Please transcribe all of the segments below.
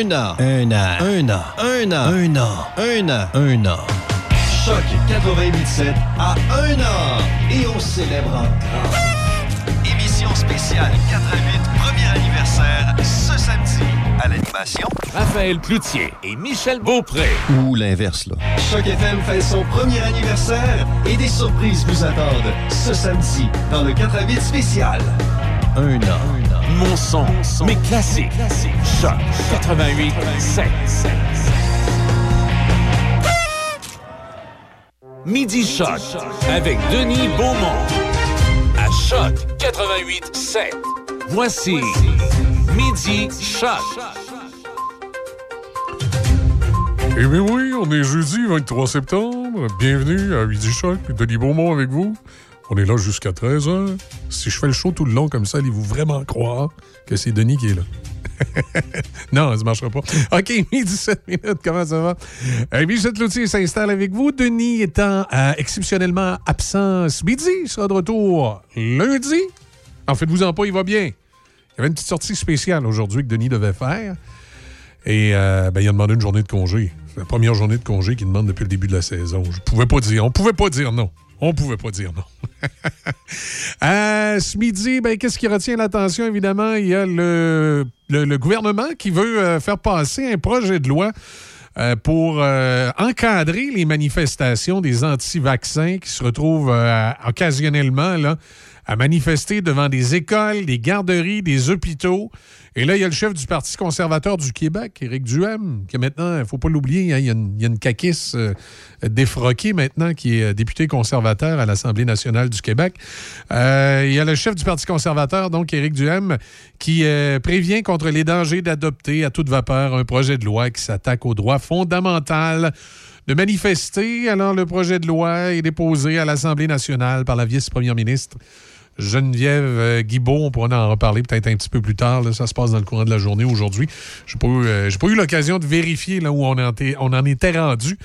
Un an. Un an. Un an. Un an. Un an. Un an. Un an. Choc 88.7 à un an. Et on célèbre encore. Émission spéciale 88, premier anniversaire, ce samedi. À l'animation, Raphaël Cloutier et Michel Beaupré. Ou l'inverse, là. Choc FM fait son premier anniversaire et des surprises vous attendent ce samedi dans le 88 spécial. Un an. Un an. Mon son, mes classiques. Choc 88 7. Midi Choc avec Denis Beaumont. À Choc 88 7. Voici Midi Choc. Eh bien oui, on est jeudi 23 septembre. Bienvenue à Midi Choc. Denis Beaumont avec vous. On est là jusqu'à 13h. Si je fais le show tout le long comme ça, allez-vous vraiment croire que c'est Denis qui est là? non, ça ne marchera pas. OK, midi 7 minutes, comment ça va? Euh, Michel Cloutier s'installe avec vous. Denis étant euh, exceptionnellement absent ce midi, sera de retour lundi. En faites-vous-en pas, il va bien. Il y avait une petite sortie spéciale aujourd'hui que Denis devait faire. Et euh, ben, il a demandé une journée de congé. C'est la première journée de congé qu'il demande depuis le début de la saison. Je pouvais pas dire. On pouvait pas dire non. On pouvait pas dire non. Ce midi, ben, qu'est-ce qui retient l'attention? Évidemment, il y a le, gouvernement qui veut euh, faire passer un projet de loi euh, pour euh, encadrer les manifestations des anti-vaccins qui se retrouvent occasionnellement là, à manifester devant des écoles, des garderies, des hôpitaux. Et là, il y a le chef du Parti conservateur du Québec, Éric Duhem, qui maintenant, il ne faut pas l'oublier, hein, il y a une, caquisse euh, défroquée maintenant qui est euh, député conservateur à l'Assemblée nationale du Québec. Euh, il y a le chef du Parti conservateur, donc Éric Duhem, qui prévient contre les dangers d'adopter à toute vapeur un projet de loi qui s'attaque aux droits fondamentaux de manifester. Alors, le projet de loi est déposé à l'Assemblée nationale par la vice-première ministre Geneviève euh, Guibault. On pourra en reparler peut-être un petit peu plus tard. Ça se passe dans le courant de la journée aujourd'hui. Je n'ai pas eu, euh, pas eu l'occasion de vérifier là où on en, était- on en était rendu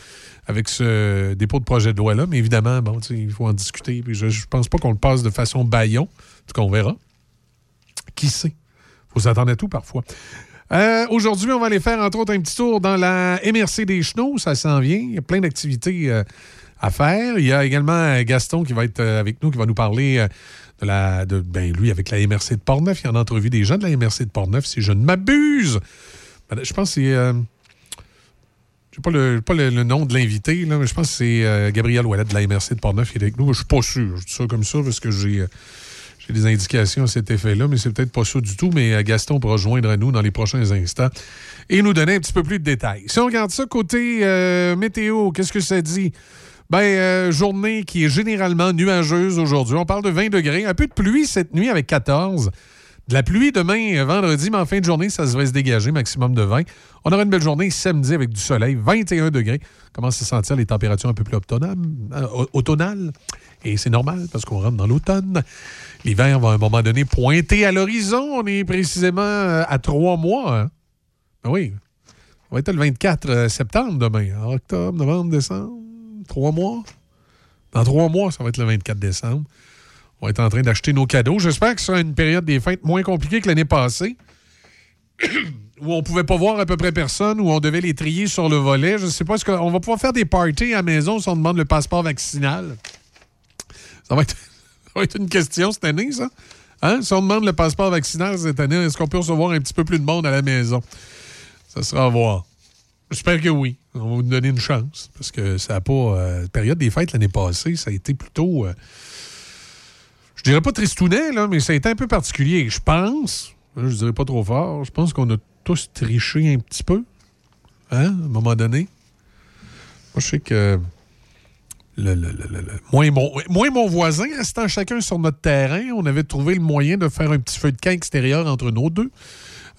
avec ce dépôt de projet de loi-là. Mais évidemment, bon, il faut en discuter. Je ne pense pas qu'on le passe de façon baillon. En tout cas, on verra. Qui sait? faut s'attendre à tout parfois. Euh, Aujourd'hui, on va aller faire, entre autres, un petit tour dans la MRC des Chenaux. Ça s'en vient. Il y a plein d'activités à faire. Il y a également Gaston qui va être avec nous, qui va nous parler ben, lui, avec la MRC de Portneuf. Il y en a entrevu des gens de la MRC de Portneuf, si je ne m'abuse. Ben, Je pense que c'est. euh, je pas, le, pas le, nom de l'invité, mais je pense que c'est euh, Gabriel Ouellet de la MRC de Portneuf qui est avec nous. Je suis pas sûr. Je dis ça comme ça parce que j'ai. euh, des indications à cet effet-là, mais c'est peut-être pas ça du tout. Mais Gaston pourra joindre à nous dans les prochains instants et nous donner un petit peu plus de détails. Si on regarde ça côté météo, qu'est-ce que ça dit? Ben, euh, journée qui est généralement nuageuse aujourd'hui. On parle de 20 degrés. Un peu de pluie cette nuit avec 14. De la pluie demain, euh, vendredi, mais en fin de journée, ça va se dégager, maximum de 20. On aura une belle journée samedi avec du soleil, 21 degrés. Commence à sentir les températures un peu plus euh, au- automnales. Et c'est normal parce qu'on rentre dans l'automne. L'hiver va à un moment donné pointer à l'horizon. On est précisément à trois mois. hein. Ben oui. On va être le 24 euh, septembre demain. Octobre, novembre, décembre. Trois mois? Dans trois mois, ça va être le 24 décembre. On va être en train d'acheter nos cadeaux. J'espère que ce sera une période des fêtes moins compliquée que l'année passée. où on pouvait pas voir à peu près personne, où on devait les trier sur le volet. Je sais pas, est-ce qu'on va pouvoir faire des parties à la maison si on demande le passeport vaccinal? Ça va être, ça va être une question cette année, ça. Hein? Si on demande le passeport vaccinal cette année, est-ce qu'on peut recevoir un petit peu plus de monde à la maison? Ça sera à voir. J'espère que oui. On va vous donner une chance. Parce que ça n'a pas. euh, période des fêtes l'année passée, ça a été plutôt. euh, je dirais pas tristounet, là, mais ça a été un peu particulier. Je pense, là, je dirais pas trop fort, je pense qu'on a tous triché un petit peu. Hein, à un moment donné. Moi, je sais que. le- le- le- moi, et mon, mon voisin, restant chacun sur notre terrain, on avait trouvé le moyen de faire un petit feu de camp extérieur entre nous deux.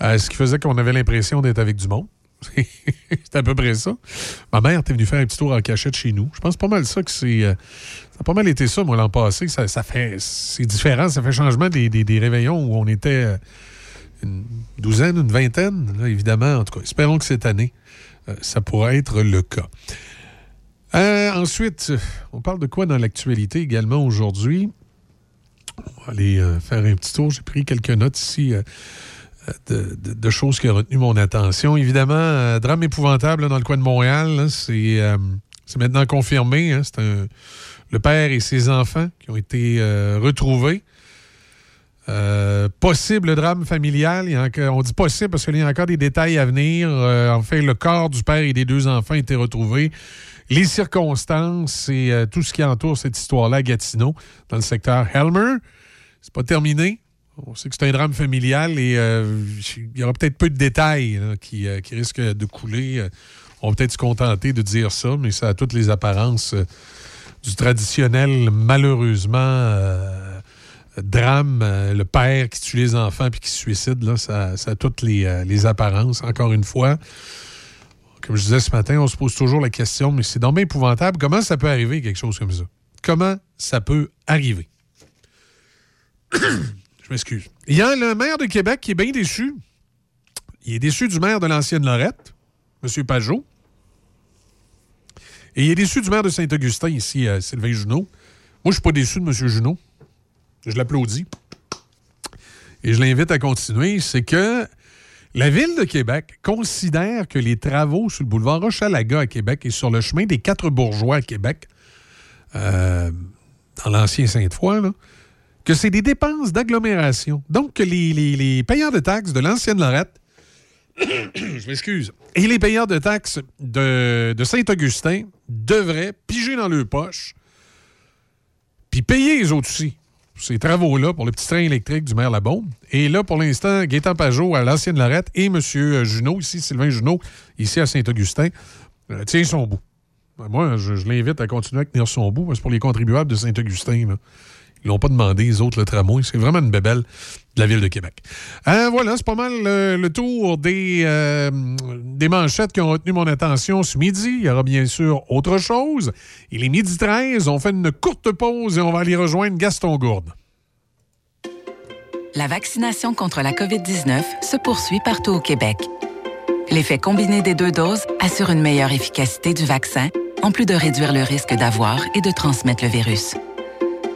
Euh, ce qui faisait qu'on avait l'impression d'être avec du monde. C'était à peu près ça. Ma mère était venue faire un petit tour en cachette chez nous. Je pense pas mal ça que c'est. euh, ça a pas mal été ça, moi, l'an passé. Ça, fait. C'est différent. Ça fait changement des, des- des réveillons où on était euh, une douzaine, une vingtaine, évidemment. En tout cas, espérons que cette année, euh, ça pourra être le cas. Ensuite, on parle de quoi dans l'actualité également aujourd'hui? On va aller faire un petit tour. J'ai pris quelques notes ici. Euh, de, choses qui ont retenu mon attention. Évidemment, drame épouvantable dans le coin de Montréal. C'est maintenant confirmé. Hein. c'est le père et ses enfants qui ont été retrouvés. Euh, possible drame familial. on dit possible parce qu'il y a encore des détails à venir. Euh, en fait, le corps du père et des deux enfants a été retrouvé. Les circonstances et euh, tout ce qui entoure cette histoire-là Gatineau, dans le secteur Helmer, c'est pas terminé. On sait que c'est un drame familial et il y aura peut-être peu de détails qui, qui, risquent de couler. On va peut-être se contenter de dire ça, mais ça a toutes les apparences du traditionnel, malheureusement drame, euh, le père qui tue les enfants puis qui se suicide, là, ça, a toutes euh, les, apparences, encore une fois. Comme je disais ce matin, on se pose toujours la question, mais c'est donc épouvantable. Comment ça peut arriver, quelque chose comme ça? Comment ça peut arriver? je m'excuse. Il y a le maire de Québec qui est bien déçu. Il est déçu du maire de l'ancienne Lorette, M. Pajot. Et il est déçu du maire de Saint-Augustin, ici, euh, Sylvain Junot. Moi, je ne suis pas déçu de M. Junot. Je l'applaudis. Et je l'invite à continuer. C'est que la Ville de Québec considère que les travaux sur le boulevard Rochalaga à Québec et sur le chemin des Quatre Bourgeois à Québec, euh, dans l'ancien Sainte-Foy, que c'est des dépenses d'agglomération. Donc, que les, payeurs de taxes de l'ancienne Lorette, je m'excuse, et les payeurs de taxes de, de Saint-Augustin devraient piger dans leur poche puis payer les autres aussi ces travaux-là pour le petit train électrique du maire Labaume. Et là, pour l'instant, Gaétan Pajot à l'ancienne Lorette et M. Junot, ici, Sylvain Junot, ici à Saint-Augustin, euh, tient son bout. Moi, je, l'invite à continuer à tenir son bout. C'est pour les contribuables de Saint-Augustin. Ils l'ont pas demandé, les autres, le tramway. C'est vraiment une bébelle de la ville de Québec. Euh, voilà, c'est pas mal le, tour des, euh, des manchettes qui ont retenu mon attention ce midi. Il y aura bien sûr autre chose. Il est midi 13. On fait une courte pause et on va aller rejoindre Gaston Gourde. La vaccination contre la COVID-19 se poursuit partout au Québec. L'effet combiné des deux doses assure une meilleure efficacité du vaccin, en plus de réduire le risque d'avoir et de transmettre le virus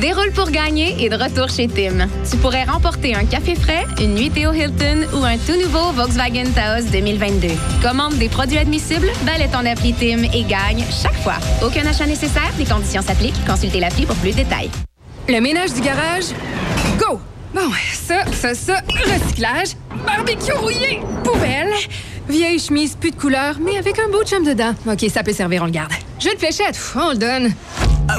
Déroule pour gagner et de retour chez Tim. Tu pourrais remporter un café frais, une nuitée au Hilton ou un tout nouveau Volkswagen Taos 2022. Commande des produits admissibles, balai ton appli Tim et gagne chaque fois. Aucun achat nécessaire, les conditions s'appliquent. Consultez l'appli pour plus de détails. Le ménage du garage, go! Bon, ça, ça, ça, recyclage, barbecue rouillé, poubelle, vieille chemise, plus de couleur, mais avec un beau chum dedans. OK, ça peut servir, on le garde. Jeu de fléchette, on le donne.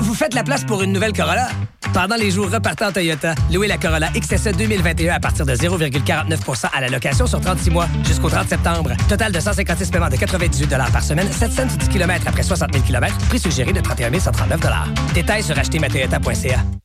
Vous faites la place pour une nouvelle Corolla? Pendant les jours repartant Toyota, louez la Corolla XSE 2021 à partir de 0,49% à la location sur 36 mois jusqu'au 30 septembre. Total de 156 paiements de 98 par semaine, 710 km après 60 000 km, prix suggéré de 31 139 Détails sur achetermatoyota.ca.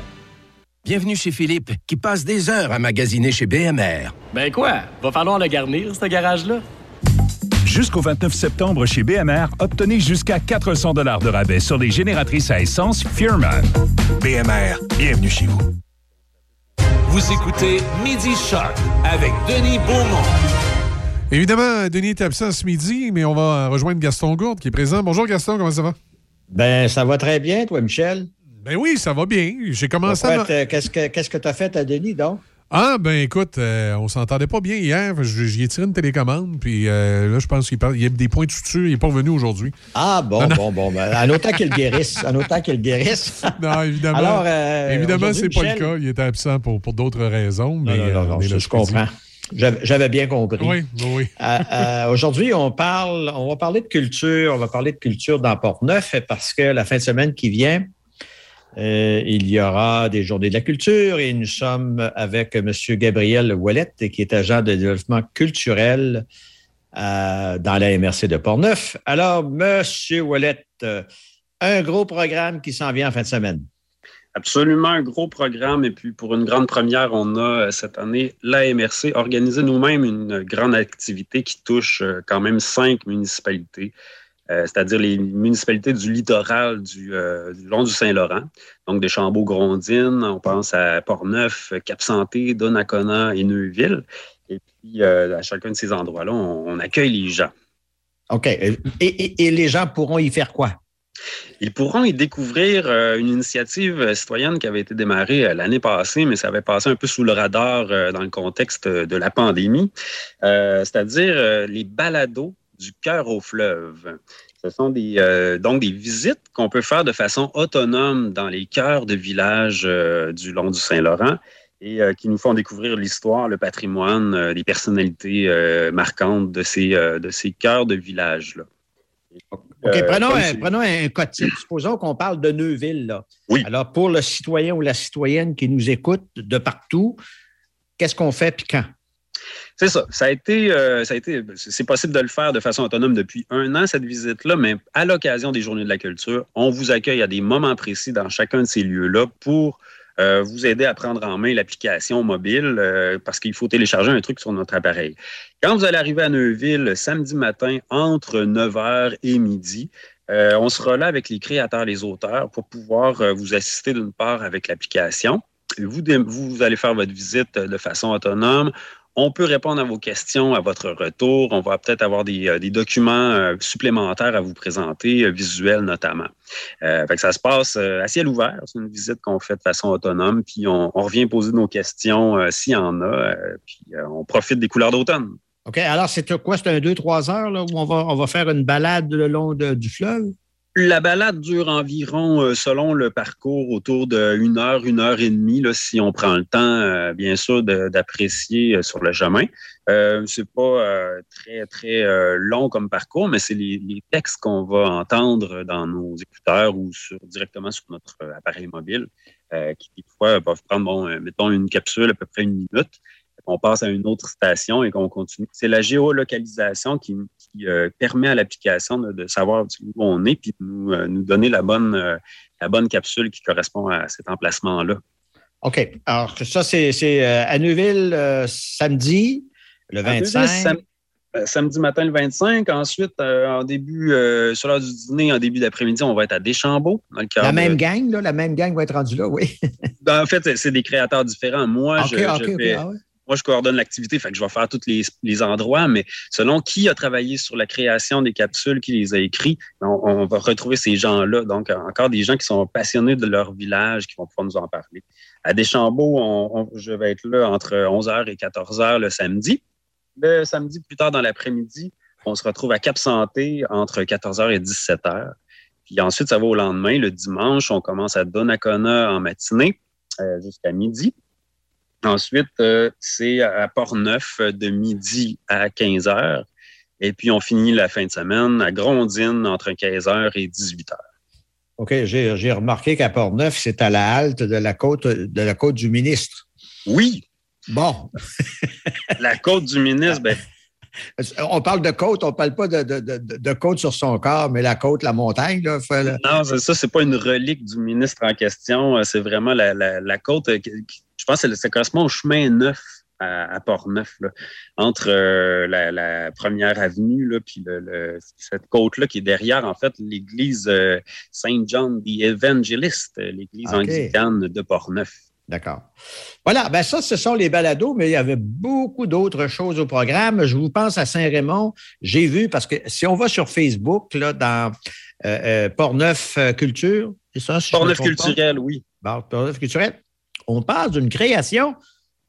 Bienvenue chez Philippe, qui passe des heures à magasiner chez BMR. Ben quoi? Va falloir le garnir, ce garage-là. Jusqu'au 29 septembre chez BMR, obtenez jusqu'à 400 de rabais sur les génératrices à essence Furman. BMR, bienvenue chez vous. Vous écoutez Midi Shark avec Denis Beaumont. Évidemment, Denis est absent ce midi, mais on va rejoindre Gaston Gourde qui est présent. Bonjour Gaston, comment ça va? Ben, ça va très bien, toi, Michel. Ben oui, ça va bien. J'ai commencé à. Qu'est-ce que tu as fait à Denis, donc? Ah, ben écoute, euh, on s'entendait pas bien hier. J'y ai tiré une télécommande, puis euh, là, je pense qu'il y a des points de suture. Il n'est pas revenu aujourd'hui. Ah, bon, bon, bon. Ben, en autant qu'il guérisse. En autant qu'il guérisse. non, évidemment. Alors, euh, évidemment, c'est pas le cas. Il était absent pour, pour d'autres raisons. Mais, non, non, non, je, comprends. J'avais bien compris. Oui, oui. aujourd'hui, on parle, on va parler de culture. On va parler de culture dans Port-Neuf parce que la fin de semaine qui vient, euh, il y aura des journées de la culture et nous sommes avec M. Gabriel Ouellette, qui est agent de développement culturel euh, dans la MRC de Portneuf. Alors, Wallet, euh, un gros programme qui s'en vient en fin de semaine. Absolument un gros programme. Et puis, pour une grande première, on a euh, cette année la MRC organisé nous-mêmes une grande activité qui touche quand même cinq municipalités. Euh, c'est-à-dire les municipalités du littoral du, long du Saint-Laurent, donc des Chambaud-Grondines, on pense à Portneuf, Cap-Santé, Donnacona et Neuville. Et puis, à chacun de ces endroits-là, on, accueille les gens. OK. et les gens pourront y faire quoi? Ils pourront y découvrir euh, une initiative citoyenne qui avait été démarrée euh, l'année passée, mais ça avait passé un peu sous le radar euh, dans le contexte de la pandémie, c'est-à-dire les balados du cœur au fleuve. Ce sont des, donc des visites qu'on peut faire de façon autonome dans les cœurs de villages du long du Saint-Laurent et qui nous font découvrir l'histoire, le patrimoine, des personnalités marquantes de ces, de ces cœurs de villages-là. OK, euh, prenons, un, prenons un cas Supposons qu'on parle de Neuville. Là. Oui. Alors, pour le citoyen ou la citoyenne qui nous écoute de partout, qu'est-ce qu'on fait puis quand? C'est ça. Ça a été, euh, ça a été, c'est possible de le faire de façon autonome depuis un an, cette visite-là, mais à l'occasion des Journées de la culture, on vous accueille à des moments précis dans chacun de ces lieux-là pour euh, vous aider à prendre en main l'application mobile euh, parce qu'il faut télécharger un truc sur notre appareil. Quand vous allez arriver à Neuville samedi matin entre 9h et midi, on sera là avec les créateurs, les auteurs pour pouvoir vous assister d'une part avec l'application. Vous, vous allez faire votre visite de façon autonome. On peut répondre à vos questions à votre retour. On va peut-être avoir des, euh, documents euh, supplémentaires à vous présenter, euh, visuels notamment. ça se passe à ciel ouvert. C'est une visite qu'on fait de façon autonome, puis on, revient poser nos questions s'il y en a, puis on profite des couleurs d'automne. OK. Alors, c'est quoi? C'est un 2-3 heures où on va, on va faire une balade le long du fleuve? La balade dure environ, euh, selon le parcours, autour d'une heure, une heure et demie, là, si on prend le temps, euh, bien sûr, d'apprécier euh, sur le chemin. Euh, c'est pas très, très long comme parcours, mais c'est les, textes qu'on va entendre dans nos écouteurs ou directement sur notre appareil mobile, qui, des fois, peuvent prendre, bon, mettons, une capsule à peu près une minute on passe à une autre station et qu'on continue. C'est la géolocalisation qui, euh, permet à l'application de, savoir où on est puis de nous, euh, nous donner la bonne, euh, la bonne capsule qui correspond à cet emplacement-là. OK. Alors, ça, c'est à Neuville samedi, le 25. samedi matin le 25. Ensuite, en début, sur l'heure du dîner, en début d'après-midi, on va être à Deschambault. Dans le la même gang, là, la même gang va être rendue là, oui. Ben, en fait, c'est des créateurs différents. Moi, je, fais, ah moi, je coordonne l'activité, fait que je vais faire tous les, endroits, mais selon qui a travaillé sur la création des capsules, qui les a écrits, on, va retrouver ces gens-là. Donc, encore des gens qui sont passionnés de leur village, qui vont pouvoir nous en parler. À Deschambault, je vais être là entre 11h et 14h le samedi. Le samedi, plus tard dans l'après-midi, on se retrouve à Cap Santé entre 14h et 17h. Puis ensuite, ça va au lendemain. Le dimanche, on commence à Donnacona en matinée euh, jusqu'à midi. Ensuite, euh, c'est à Port-Neuf de midi à 15 heures. Et puis, on finit la fin de semaine à Grondine entre 15 heures et 18 heures. OK, j'ai remarqué qu'à Port-Neuf, c'est à la halte de la côte, de la côte du ministre. Oui. Bon. la côte du ministre, ben, on parle de côte, on ne parle pas de, côte sur son corps, mais la côte, la montagne. Là, Non, ça, c'est pas une relique du ministre en question. C'est vraiment la, côte. Euh, je pense que ça correspond au chemin neuf à, Port-Neuf, entre euh, la, première avenue, là, puis cette côte-là qui est derrière, en fait, l'église euh, Saint John the Evangelist, l'église anglicane de Port-Neuf. D'accord. Voilà, ben ça, ce sont les balados, mais il y avait beaucoup d'autres choses au programme. Je vous pense à Saint-Raymond. J'ai vu, parce que si on va sur Facebook, là, dans euh, euh Portneuf euh, Culture, c'est ça? Si Portneuf Culturel, oui. Portneuf Culturel, on parle d'une création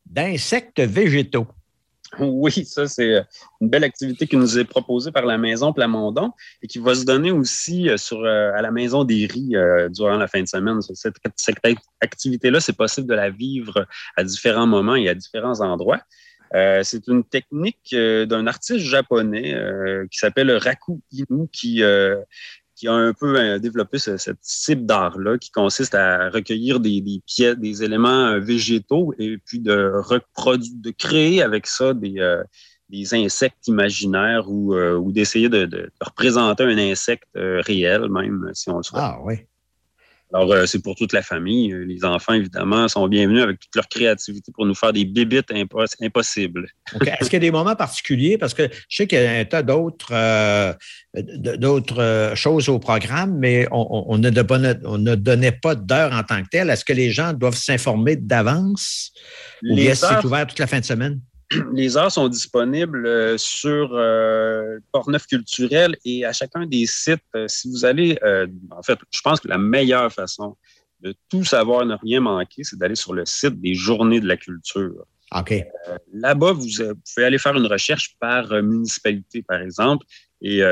d'insectes végétaux. Oui, ça, c'est euh, une belle activité qui nous est proposée par la Maison Plamondon et qui va se donner aussi euh, euh, à la Maison des Riz durant la fin de semaine. Cette, activité-là, c'est possible de la vivre à différents moments et à différents endroits. c'est une technique d'un artiste japonais qui s'appelle Raku Inu qui qui a un peu euh, développé ce, type d'art-là, qui consiste à recueillir des, pièces, des éléments euh, végétaux et puis de créer avec ça des, euh, insectes imaginaires ou, d'essayer de, représenter un insecte réel, même si on le souhaite. Ah. Alors, euh, c'est pour toute la famille. Les enfants, évidemment, sont bienvenus avec toute leur créativité pour nous faire des bibites impos impossibles. Okay. Est-ce qu'il y a des moments particuliers? Parce que je sais qu'il y a un tas d'autres euh, d'autres choses au programme, mais on, on, ne, on ne donnait pas d'heure en tant que telle. Est-ce que les gens doivent s'informer d'avance? Ou bien c'est ouvert toute la fin de semaine? les heures sont disponibles euh, sur euh, Port-Neuf culturel et à chacun des sites. Euh, si vous allez, euh, en fait, je pense que la meilleure façon de tout savoir, ne rien manquer, c'est d'aller sur le site des Journées de la culture. OK. Euh, Là-bas, vous, vous, pouvez aller faire une recherche par municipalité, par exemple, et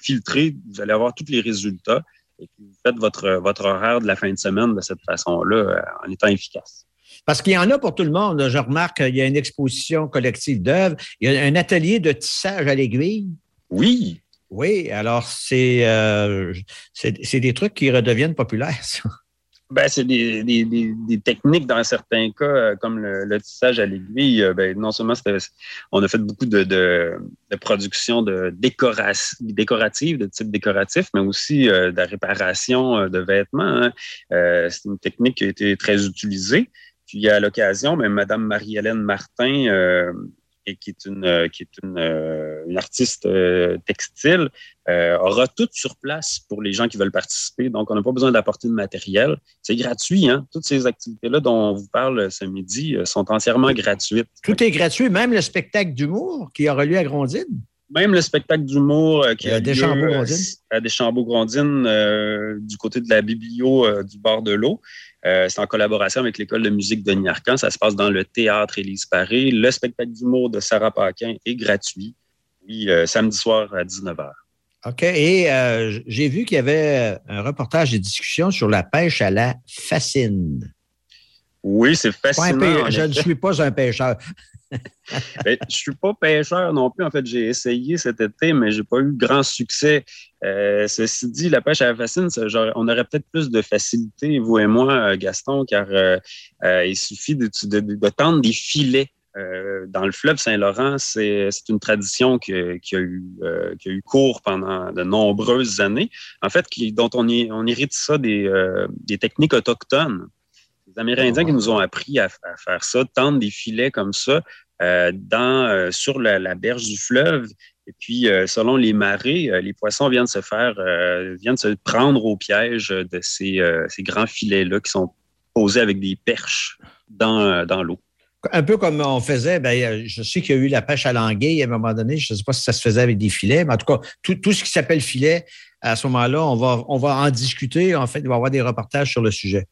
filtrer. Vous allez avoir tous les résultats et puis vous faites votre, votre horaire de la fin de semaine de cette façon-là en étant efficace. Parce qu'il y en a pour tout le monde. Je remarque qu'il y a une exposition collective d'œuvres. Il y a un atelier de tissage à l'aiguille. Oui. Oui, alors c'est euh, des trucs qui redeviennent populaires, ça. Ben, c'est des, des, des, des, techniques dans certains cas, euh, comme le, le tissage à l'aiguille. Euh, ben, non seulement on a fait beaucoup de, de, de production de décorative, de type décoratif, mais aussi euh, de la réparation euh, de vêtements. Hein. Euh, c'est une technique qui a été très utilisée. Puis à l'occasion, même Madame Marie-Hélène Martin, euh, qui est une, qui est une, une artiste textile, euh, aura tout sur place pour les gens qui veulent participer. Donc, on n'a pas besoin d'apporter de matériel. C'est gratuit. Hein? Toutes ces activités-là dont on vous parle ce midi sont entièrement gratuites. Tout est gratuit, même le spectacle d'humour qui aura lieu à Grondine? Même le spectacle d'humour euh, qui a lieu à Deschambault-Grondines euh, du côté de la biblio euh, du bord de l'eau. Euh, c'est en collaboration avec l'école de musique de Niarcan. Ça se passe dans le théâtre Élise Paré. Le spectacle d'humour de Sarah Paquin est gratuit. Oui, samedi soir à 19h. OK. Et euh, j'ai vu qu'il y avait un reportage et discussion sur la pêche à la fascine. Oui, c'est fascinant. Je ne suis pas un pêcheur. ben, je ne suis pas pêcheur non plus. En fait, j'ai essayé cet été, mais j'ai pas eu grand succès. Euh, ceci dit, la pêche à la fascine, genre, on aurait peut-être plus de facilité, vous et moi, Gaston, car euh, euh, il suffit de, de, de, tendre des filets. dans le fleuve Saint-Laurent, c'est une tradition qui, qui, a eu, qui a eu cours pendant de nombreuses années. En fait, qui, dont on, y, on hérite ça des, des techniques autochtones. Les Amérindiens qui nous ont appris à, à, faire ça, tendre des filets comme ça euh, dans, euh, sur la, berge du fleuve. Et puis, euh, selon les marées, les poissons viennent se faire, viennent se prendre au piège de ces, ces grands filets-là qui sont posés avec des perches dans, dans l'eau. Un peu comme on faisait, ben, je sais qu'il y a eu la pêche à l'anguille à un moment donné. Je ne sais pas si ça se faisait avec des filets, mais en tout cas, tout, tout ce qui s'appelle filet, à ce moment-là, on va, on va en discuter. En fait, il va y avoir des reportages sur le sujet.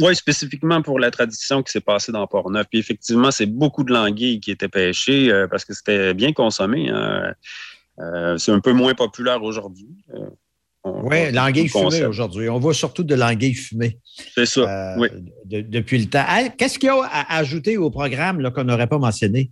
Oui, spécifiquement pour la tradition qui s'est passée dans Port-Neuf. Puis effectivement, c'est beaucoup de languilles qui étaient pêchées euh, parce que c'était bien consommé. Hein. Euh, c'est un peu moins populaire aujourd'hui. Euh, oui, l'anguille fumée aujourd'hui. On voit surtout de l'anguille fumée. C'est ça, oui. De, depuis le temps. Qu'est-ce qu'il y a à ajouter au programme qu'on n'aurait pas mentionné?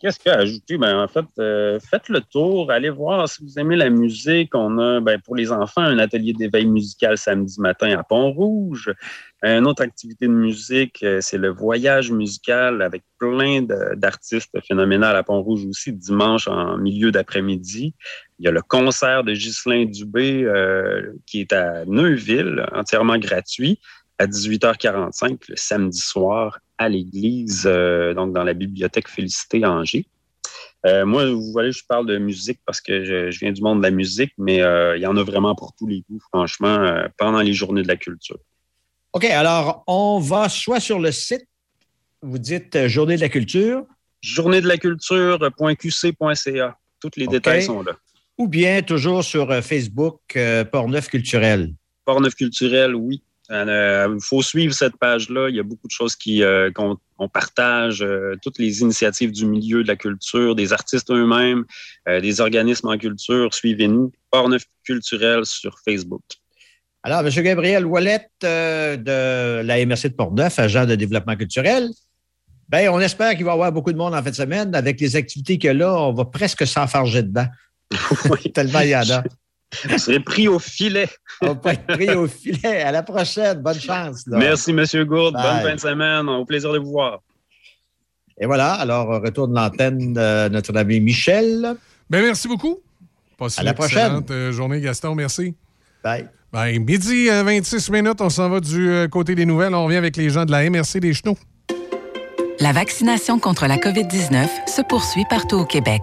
Qu'est-ce qu'il y a à ajouter? Ben, en fait, euh, faites le tour, allez voir si vous aimez la musique. On a, ben, pour les enfants, un atelier d'éveil musical samedi matin à Pont-Rouge. Une autre activité de musique, c'est le voyage musical avec plein d'artistes phénoménales à Pont-Rouge aussi, dimanche en milieu d'après-midi. Il y a le concert de Ghislain Dubé euh, qui est à Neuville, entièrement gratuit, à 18h45 le samedi soir à l'église, euh, donc dans la bibliothèque Félicité à Angers. Euh, moi, vous voyez, je parle de musique parce que je, je viens du monde de la musique, mais euh, il y en a vraiment pour tous les goûts, franchement, euh, pendant les journées de la culture. OK, alors on va soit sur le site, vous dites Journée de la culture. Journée de la culture.qc.ca. Tous les okay. détails sont là. Ou bien toujours sur Facebook, Port-Neuf culturel. Port-Neuf culturel, oui. Il euh, faut suivre cette page-là. Il y a beaucoup de choses qui euh, qu'on on partage, euh, toutes les initiatives du milieu de la culture, des artistes eux-mêmes, des organismes en culture. Suivez-nous. Port-Neuf culturel sur Facebook. Alors, M. Gabriel Ouellette de la MRC de Port-Neuf, agent de développement culturel. Ben, on espère qu'il va y avoir beaucoup de monde en fin de semaine. Avec les activités qu'il y a là, on va presque s'enfarger dedans. Oui. Tellement il y en a. Vous serez pris au filet. On va être pris au filet. À la prochaine. Bonne chance. Là. Merci, M. Gourde. Bye. Bonne fin de semaine. Au plaisir de vous voir. Et voilà, alors retour de l'antenne de notre ami Michel. Ben, merci beaucoup. Passez À la prochaine. euh, journée, Gaston. Merci. Bye. Ben, midi euh, 26 minutes, on s'en va du euh, côté des nouvelles. On revient avec les gens de la MRC des Chenaux. La vaccination contre la COVID-19 se poursuit partout au Québec.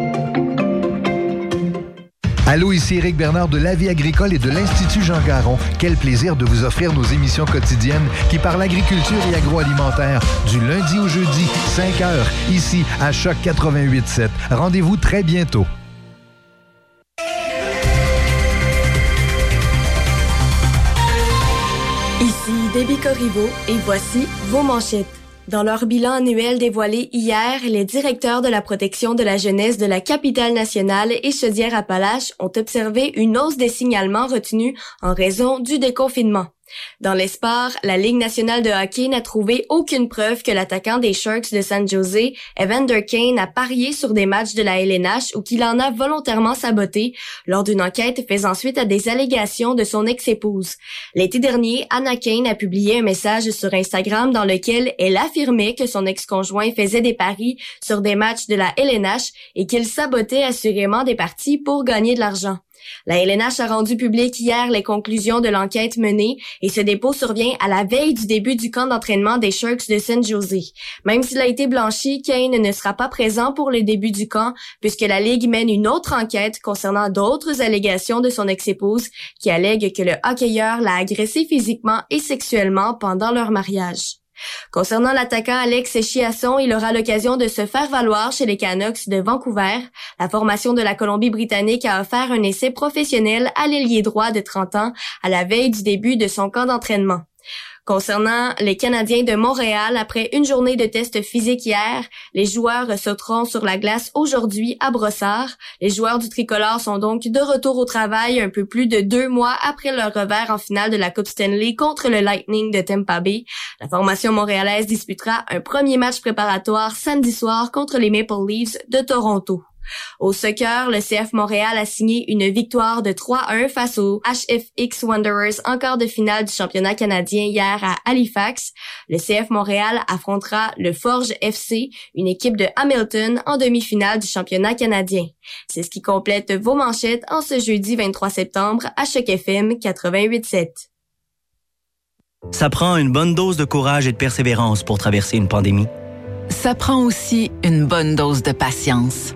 Allô, ici Éric Bernard de La Vie agricole et de l'Institut Jean Garon. Quel plaisir de vous offrir nos émissions quotidiennes qui parlent agriculture et agroalimentaire du lundi au jeudi, 5 heures, ici à Choc 88.7. Rendez-vous très bientôt. Ici Debbie Corriveau et voici vos manchettes. Dans leur bilan annuel dévoilé hier, les directeurs de la protection de la jeunesse de la capitale nationale et Chaudière-Appalaches ont observé une hausse des signalements retenus en raison du déconfinement. Dans les sports, la Ligue nationale de hockey n'a trouvé aucune preuve que l'attaquant des Sharks de San Jose, Evander Kane, a parié sur des matchs de la LNH ou qu'il en a volontairement saboté lors d'une enquête faisant suite à des allégations de son ex-épouse. L'été dernier, Anna Kane a publié un message sur Instagram dans lequel elle affirmait que son ex-conjoint faisait des paris sur des matchs de la LNH et qu'il sabotait assurément des parties pour gagner de l'argent. La LNH a rendu public hier les conclusions de l'enquête menée et ce dépôt survient à la veille du début du camp d'entraînement des Sharks de San Jose. Même s'il a été blanchi, Kane ne sera pas présent pour le début du camp puisque la Ligue mène une autre enquête concernant d'autres allégations de son ex-épouse qui allègue que le hockeyeur l'a agressé physiquement et sexuellement pendant leur mariage. Concernant l'attaquant Alex Chiasson, il aura l'occasion de se faire valoir chez les Canucks de Vancouver. La formation de la Colombie-Britannique a offert un essai professionnel à l'ailier droit de 30 ans à la veille du début de son camp d'entraînement. Concernant les Canadiens de Montréal, après une journée de tests physiques hier, les joueurs sauteront sur la glace aujourd'hui à Brossard. Les joueurs du tricolore sont donc de retour au travail un peu plus de deux mois après leur revers en finale de la Coupe Stanley contre le Lightning de Tampa Bay. La formation montréalaise disputera un premier match préparatoire samedi soir contre les Maple Leafs de Toronto. Au soccer, le CF Montréal a signé une victoire de 3-1 face aux HFX Wanderers en quart de finale du championnat canadien hier à Halifax. Le CF Montréal affrontera le Forge FC, une équipe de Hamilton, en demi-finale du championnat canadien. C'est ce qui complète vos manchettes en ce jeudi 23 septembre à Choc FM 88.7. Ça prend une bonne dose de courage et de persévérance pour traverser une pandémie. Ça prend aussi une bonne dose de patience,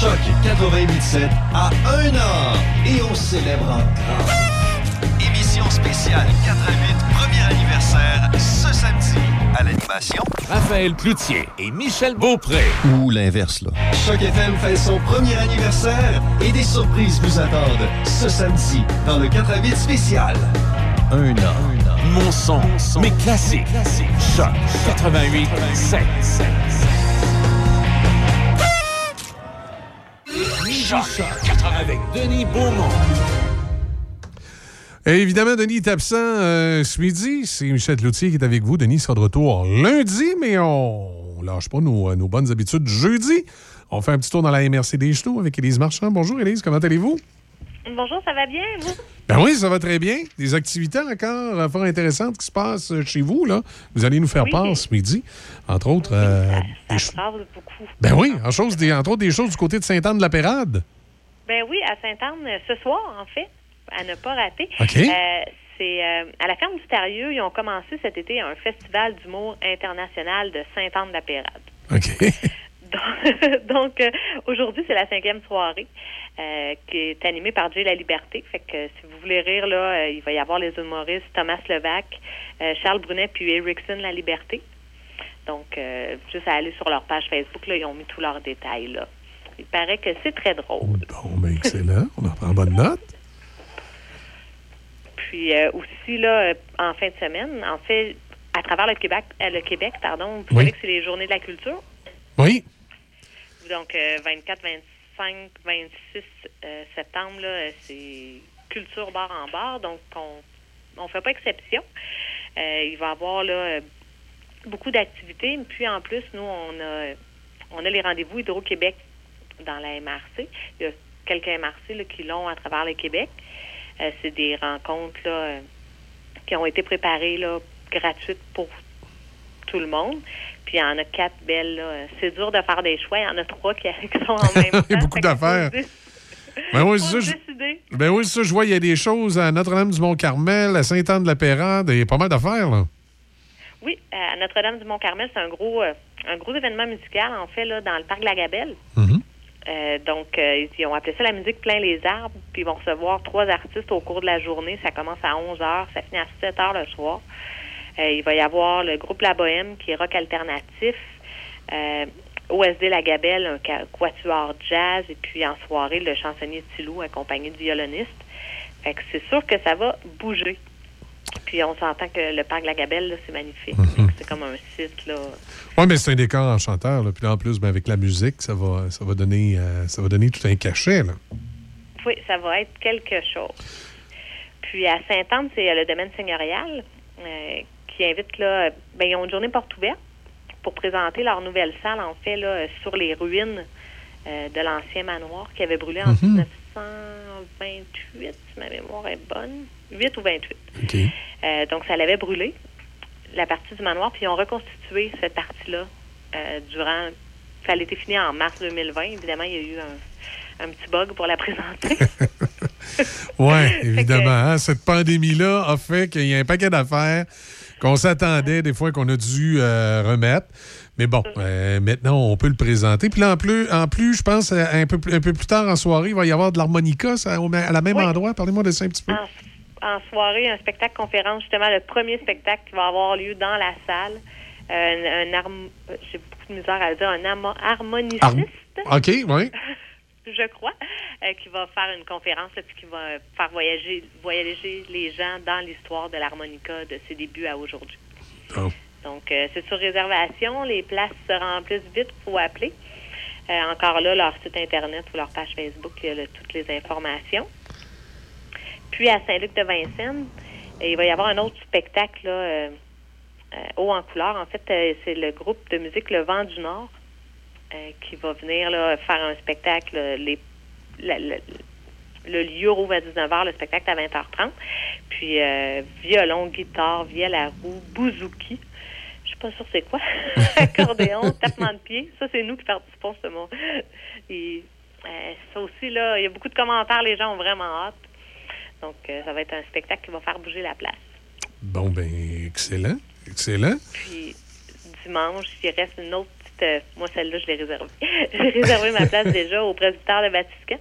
Choc 88.7 à un an et on célèbre encore. Émission spéciale 88, premier anniversaire, ce samedi. À l'animation, Raphaël Cloutier et Michel Beaupré. Ou l'inverse, là. Choc FM fait son premier anniversaire et des surprises vous attendent ce samedi dans le 88 spécial. Un an. Mon son, mes classiques. Choc 88 7. Choc avec Denis Beaumont. Évidemment, Denis est absent euh, ce midi. C'est Michel Cloutier qui est avec vous. Denis sera de retour lundi, mais on ne lâche pas nos, euh, nos bonnes habitudes jeudi. On fait un petit tour dans la MRC des Genoux avec Élise Marchand. Bonjour Élise, comment allez-vous? Bonjour, ça va bien, vous? Ben oui, ça va très bien. Des activités encore euh, fort intéressantes qui se passent euh, chez vous. là. Vous allez nous faire Oui. part ce midi. Entre autres, euh, Ça ch- brasse beaucoup. ben oui, en chose, des, entre autres des choses du côté de Sainte-Anne-de-la-Pérade. Ben oui, à Sainte-Anne, ce soir, en fait, à ne pas rater. OK. Euh, c'est euh, à la ferme du Tarieux, ils ont commencé cet été un festival d'humour international de Sainte-Anne-de-la-Pérade. OK. Donc, euh, aujourd'hui, c'est la cinquième soirée. Euh, qui est animé par Jay La Liberté. Fait que si vous voulez rire, là, euh, il va y avoir les humoristes Thomas Levac, euh, Charles Brunet puis Erickson La Liberté. Donc, euh, juste à aller sur leur page Facebook, là, ils ont mis tous leurs détails. Là. Il paraît que c'est très drôle. Bon, ben, excellent. On en prend bonne note. Puis euh, aussi, là, euh, en fin de semaine, en fait, à travers le Québec, euh, le Québec, pardon, vous Oui. savez que c'est les journées de la culture? Oui. Donc, euh, 24, 25, 26 euh, septembre, euh, c'est culture bar en bar. Donc, on ne fait pas exception. Euh, il va y avoir là, beaucoup d'activités. Puis, en plus, nous, on a, on a les rendez-vous Hydro-Québec dans la MRC. Il y a quelques MRC là, qui l'ont à travers le Québec. C'est des rencontres là, qui ont été préparées là, gratuites pour tout le monde. Puis il y en a quatre belles. là. C'est dur de faire des choix. Il y en a trois qui, sont en même temps. Il y a beaucoup d'affaires. Ben oui, c'est ça. je-. Ben oui, ça. Je vois, il y a des choses à Notre-Dame-du-Mont-Carmel, à Sainte-Anne-de-la-Pérade, il y a pas mal d'affaires, là. Oui, à Notre-Dame-du-Mont-Carmel, c'est un gros, euh, un gros événement musical, en fait, là, dans le parc de la Gabelle. Mhm. Euh, donc, euh, ils ont appelé ça la musique plein les arbres, puis ils vont recevoir trois artistes au cours de la journée. Ça commence à 11 heures, ça finit à 7 heures le soir. Euh, il va y avoir le groupe La Bohème, qui est rock alternatif. Euh, OSD La Gabelle, un quatuor jazz, et puis en soirée, le chansonnier Tilou, accompagné de violonistes. Fait que c'est sûr que ça va bouger. Puis on s'entend que le parc la Gabelle, là, c'est magnifique. Mhm. C'est comme un site, là. Oui, mais c'est un décor enchanteur. Là. Puis là, en plus, ben, avec la musique, ça va, ça, va donner, euh, ça va donner tout un cachet. Là. Oui, ça va être quelque chose. Puis à Saint-Anne, c'est le domaine seigneurial euh, qui invite, là, ben, ils ont une journée porte ouverte pour présenter leur nouvelle salle, en fait, là, sur les ruines euh, de l'ancien manoir qui avait brûlé en Mhm. 1928, si ma mémoire est bonne. 8 ou 28. OK. Euh, donc, ça l'avait brûlé, la partie du manoir, puis ils ont reconstitué cette partie-là euh, durant. Ça a été fini en mars 2020. Évidemment, il y a eu un, un petit bug pour la présenter. Oui, évidemment. hein, cette pandémie-là a fait qu'il y a un paquet d'affaires qu'on s'attendait des fois qu'on a dû euh, remettre. Mais bon, euh, maintenant, on peut le présenter. Puis là, en plus, en plus je pense, euh, un peu, plus- un peu plus tard en soirée, il va y avoir de l'harmonica à la même endroit. Parlez-moi de ça un petit peu. en soirée, un spectacle conférence, justement, le premier spectacle qui va avoir lieu dans la salle. Euh, un, un j'ai beaucoup de misère à le dire, un harmo- harmoniciste, Har- OK, oui. je crois, euh, qui va faire une conférence là, puis qui va faire voyager, voyager les gens dans l'histoire de l'harmonica de ses débuts à aujourd'hui. Oh. Donc, euh, c'est sur réservation. Les places se remplissent vite. Il faut appeler. Euh, encore là, leur site Internet ou leur page Facebook, il y a là, toutes les informations. Puis, à Saint-Luc-de-Vincennes, il va y avoir un autre spectacle, là, haut en couleur. En fait, c'est le groupe de musique Le Vent du Nord qui va venir là, faire un spectacle. euh, Les, la- la- le lieu rouvre à 19h, le spectacle à 20h30. Puis, euh, violon, guitare, vielle à roue, bouzouki. Je suis pas sûre c'est quoi. Accordéon, tapement de pied. Ça, c'est nous qui participons ce mot. Et euh, ça aussi, là, il y a beaucoup de commentaires. Les gens ont vraiment hâte. Donc, euh, ça va être un spectacle qui va faire bouger la place. Bon, ben, excellent. Excellent. Puis, dimanche, il reste une autre. Moi, celle-là, je l'ai réservée. J'ai réservé ma place déjà au presbytère de Vatican.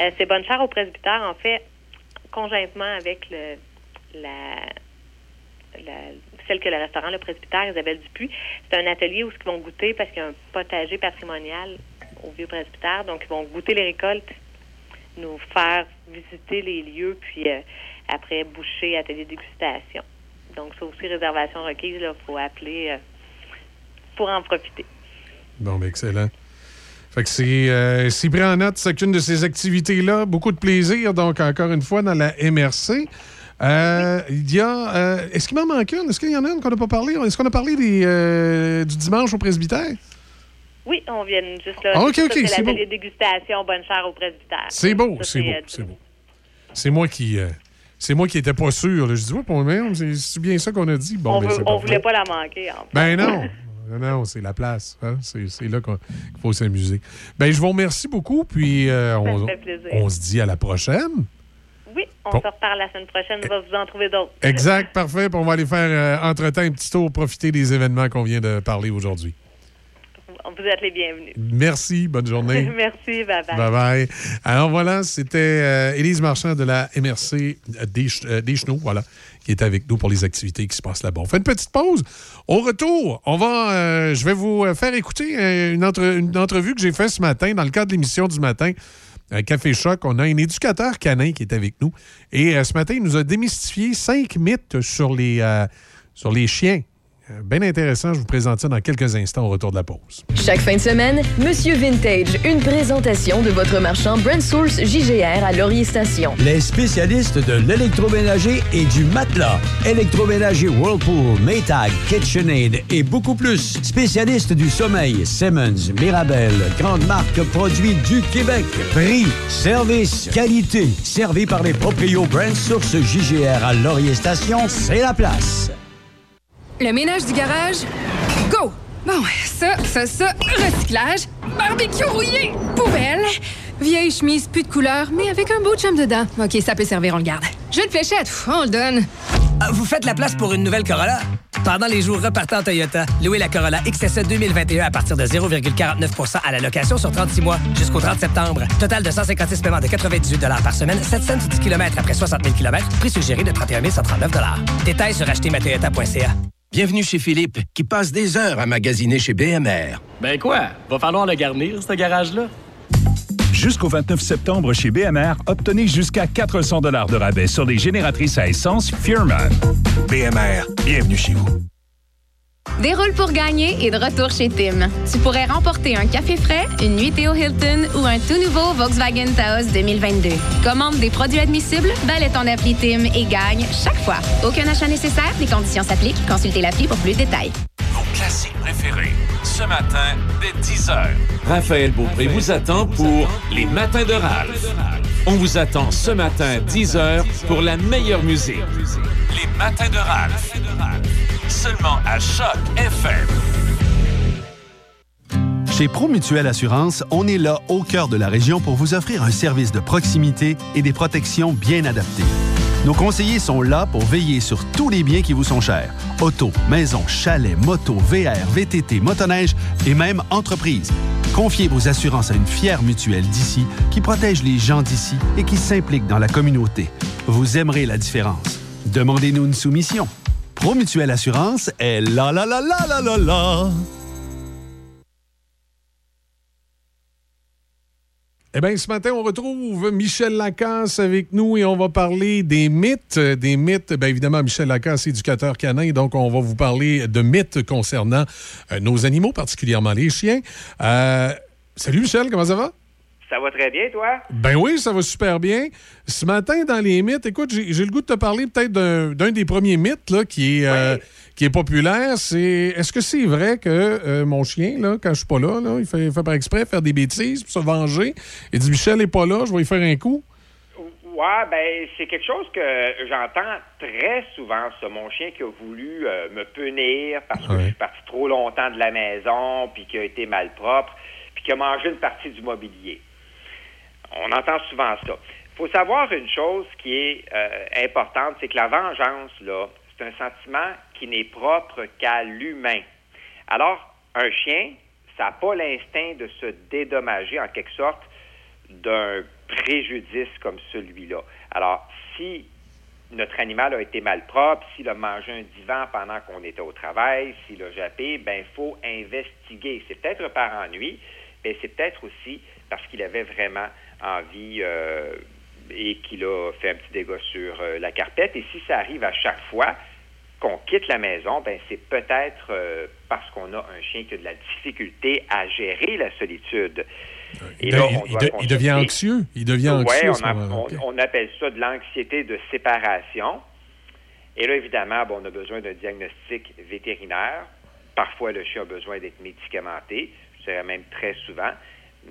Euh, c'est bonne chère au presbytère, en fait, conjointement avec le, la, celle que le restaurant Le Presbytère, Isabelle Dupuis. C'est un atelier où ils vont goûter, parce qu'il y a un potager patrimonial au vieux presbytère, donc ils vont goûter les récoltes, nous faire visiter les lieux, puis euh, après boucher, atelier dégustation. Donc, c'est aussi réservation requise, il faut appeler euh, pour en profiter. Bon, ben, excellent. Fait que c'est euh, pris en note chacune de ces activités-là. Beaucoup de plaisir, donc, encore une fois, dans la MRC. Euh, Il y a. euh, Est-ce qu'il m'en manque une? Est-ce qu'il y en a une qu'on n'a pas parlé? Est-ce qu'on a parlé des, euh, du dimanche au presbytère? Oui, on vient juste là. Ah, ok, ok, c'est de dégustation bonne chère au presbytère. C'est beau, c'est beau, c'est beau. C'est moi qui. euh, c'est moi qui étais pas sûr. là. Je dis, ouais, pour même, c'est bien ça qu'on a dit. Bon, on ben, parfait. voulait pas la manquer. En Ben non. Non, non, c'est la place. hein. C'est là qu'il faut s'amuser. Ben, je vous remercie beaucoup, puis euh, on, on se dit à la prochaine. Oui, on Bon. se reparle la semaine prochaine. On va vous en trouver d'autres. Exact, parfait. Puis on va aller faire, euh, entre-temps, un petit tour, profiter des événements qu'on vient de parler aujourd'hui. Vous êtes les bienvenus. Merci, bonne journée. Merci, bye bye. Bye bye. Alors voilà, c'était euh, Élise Marchand de la MRC des, euh, des Chenaux, voilà, qui est avec nous pour les activités qui se passent là-bas. On fait une petite pause. Au retour, on va, euh, je vais vous faire écouter euh, une, entre- une entrevue que j'ai faite ce matin dans le cadre de l'émission du matin. à Café Choc, on a un éducateur canin qui est avec nous. Et euh, ce matin, il nous a démystifié cinq mythes sur les, euh, sur les chiens. Euh, Bien intéressant, je vous présente ça dans quelques instants au retour de la pause. Chaque fin de semaine, Monsieur Vintage, une présentation de votre marchand Brand Source JGR à Laurier Station. Les spécialistes de l'électroménager et du matelas. Électroménager Whirlpool, Maytag, KitchenAid et beaucoup plus. Spécialistes du sommeil, Simmons, Mirabel, grande marque produits du Québec. Prix, service, qualité. Servi par les proprios Brand Source JGR à Laurier Station, c'est la place. Le ménage du garage, go! Bon, ça, ça, ça, recyclage, barbecue rouillé, poubelle, vieille chemise, plus de couleur, mais avec un beau chum dedans. OK, ça peut servir, on le garde. Jeu de fléchette, on le donne. Ah, Vous faites la place pour une nouvelle Corolla? Pendant les jours repartant Toyota, louez la Corolla XSE 2021 à partir de 0,49% à la location sur 36 mois jusqu'au 30 septembre. Total de 156 paiements de 98 par semaine, 710 km après 60 000 km, prix suggéré de 31 139 Détails sur achetermatoyota.ca. Bienvenue chez Philippe, qui passe des heures à magasiner chez BMR. Ben quoi? Va falloir le garnir, ce garage-là. Jusqu'au 29 septembre chez BMR, obtenez jusqu'à 400 de rabais sur les génératrices à essence Fureman. BMR, bienvenue chez vous. Déroule pour gagner et de retour chez Tim. Tu pourrais remporter un café frais, une nuitée au Hilton ou un tout nouveau Volkswagen Taos 2022. Commande des produits admissibles, balaie ton appli Tim et gagne chaque fois. Aucun achat nécessaire, les conditions s'appliquent. Consultez l'appli pour plus de détails. Vos classiques préférés, ce matin, dès 10h. Raphaël Beaupré vous attend pour Les Matins de Ralph. On vous attend ce matin, 10h, pour la meilleure musique. Les Matins de Ralph. Seulement à Choc FM. Chez Promutuelle Assurance, on est là au cœur de la région pour vous offrir un service de proximité et des protections bien adaptées. Nos conseillers sont là pour veiller sur tous les biens qui vous sont chers. Auto, maison, chalet, moto, VR, VTT, motoneige et même entreprise. Confiez vos assurances à une fière mutuelle d'ici qui protège les gens d'ici et qui s'implique dans la communauté. Vous aimerez la différence. Demandez-nous une soumission. Promutuelle Assurance est la la la la la la la. Eh bien, ce matin, on retrouve Michel Lacasse avec nous et on va parler des mythes. Euh, Des mythes, bien évidemment, Michel Lacasse, éducateur canin, donc on va vous parler de mythes concernant euh, nos animaux, particulièrement les chiens. Euh, salut Michel, comment ça va? Ça va très bien, toi? Ben oui, ça va super bien. Ce matin, dans les mythes, écoute, j'ai j'ai le goût de te parler peut-être d'un d'un des premiers mythes là, qui, est, euh, qui est populaire. C'est est-ce que c'est vrai que euh, mon chien, là, quand je suis pas là, là, il fait, il fait par exprès faire des bêtises pour se venger? Il dit Michel n'est pas là, je vais lui faire un coup. Ouais, ben c'est quelque chose que j'entends très souvent, ça. Mon chien qui a voulu euh, me punir parce que je suis parti trop longtemps de la maison, puis qui a été malpropre, puis qui a mangé une partie du mobilier. On entend souvent ça. Il faut savoir une chose qui est euh, importante, c'est que la vengeance, là, c'est un sentiment qui n'est propre qu'à l'humain. Alors, un chien, ça n'a pas l'instinct de se dédommager en quelque sorte d'un préjudice comme celui-là. Alors, si notre animal a été malpropre, s'il a mangé un divan pendant qu'on était au travail, s'il a jappé, ben faut investiguer. C'est peut-être par ennui, mais c'est peut-être aussi parce qu'il avait vraiment envie euh, et qu'il a fait un petit dégât sur euh, la carpette. Et si ça arrive à chaque fois qu'on quitte la maison, ben c'est peut-être euh, parce qu'on a un chien qui a de la difficulté à gérer la solitude. Et Il, là, il- on il doit de- il devient anxieux. Il devient anxieux. on, a- appelle ça de l'anxiété de séparation. Et là, évidemment, bon, on a besoin d'un diagnostic vétérinaire. Parfois, le chien a besoin d'être médicamenté, je dirais même très souvent,